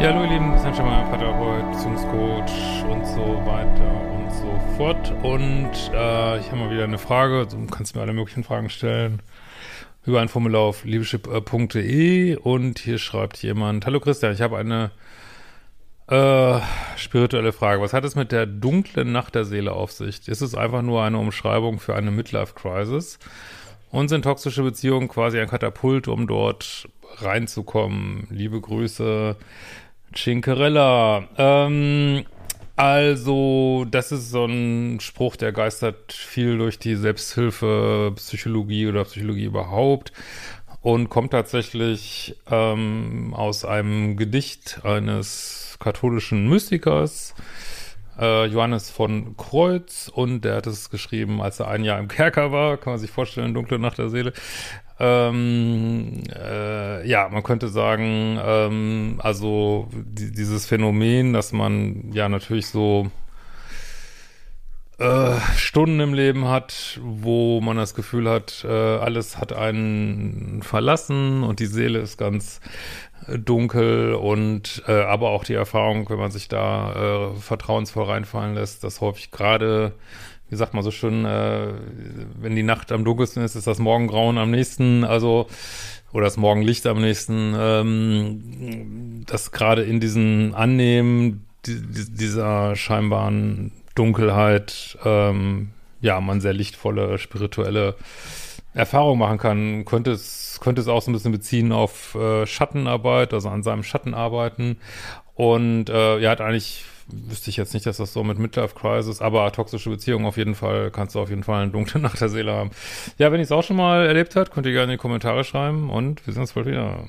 Ja, hallo ihr Lieben, Christian Schemmer, Paartherapeut, Beziehungscoach und so weiter und so fort. Und äh, ich habe mal wieder eine Frage, du kannst mir alle möglichen Fragen stellen über ein Formular auf liebeschip.de und hier schreibt jemand, Hallo Christian, ich habe eine äh, spirituelle Frage. Was hat es mit der dunklen Nacht der Seele auf sich? Ist es einfach nur eine Umschreibung für eine Midlife-Crisis? Und sind toxische Beziehungen quasi ein Katapult, um dort reinzukommen? Liebe Grüße, Cincarella. Ähm, also, das ist so ein Spruch, der geistert viel durch die Selbsthilfe, Psychologie oder Psychologie überhaupt und kommt tatsächlich ähm, aus einem Gedicht eines katholischen Mystikers, äh, Johannes von Kreuz, und der hat es geschrieben, als er ein Jahr im Kerker war, kann man sich vorstellen, dunkle Nacht der Seele. Ähm, äh, ja, man könnte sagen, ähm, also die, dieses Phänomen, dass man ja natürlich so äh, Stunden im Leben hat, wo man das Gefühl hat, äh, alles hat einen verlassen und die Seele ist ganz äh, dunkel und äh, aber auch die Erfahrung, wenn man sich da äh, vertrauensvoll reinfallen lässt, dass häufig gerade wie sagt man so schön, äh, wenn die Nacht am dunkelsten ist, ist das Morgengrauen am nächsten, also oder das Morgenlicht am nächsten, ähm, dass gerade in diesen Annehmen die, dieser scheinbaren Dunkelheit, ähm, ja, man sehr lichtvolle spirituelle Erfahrung machen kann. Könnte es, könnte es auch so ein bisschen beziehen auf äh, Schattenarbeit, also an seinem Schatten arbeiten. Und äh, er hat eigentlich wüsste ich jetzt nicht, dass das so mit Midlife Crisis, aber toxische Beziehungen auf jeden Fall, kannst du auf jeden Fall eine dunkle Nacht der Seele haben. Ja, wenn ihr es auch schon mal erlebt habt, könnt ihr gerne in die Kommentare schreiben und wir sehen uns bald wieder.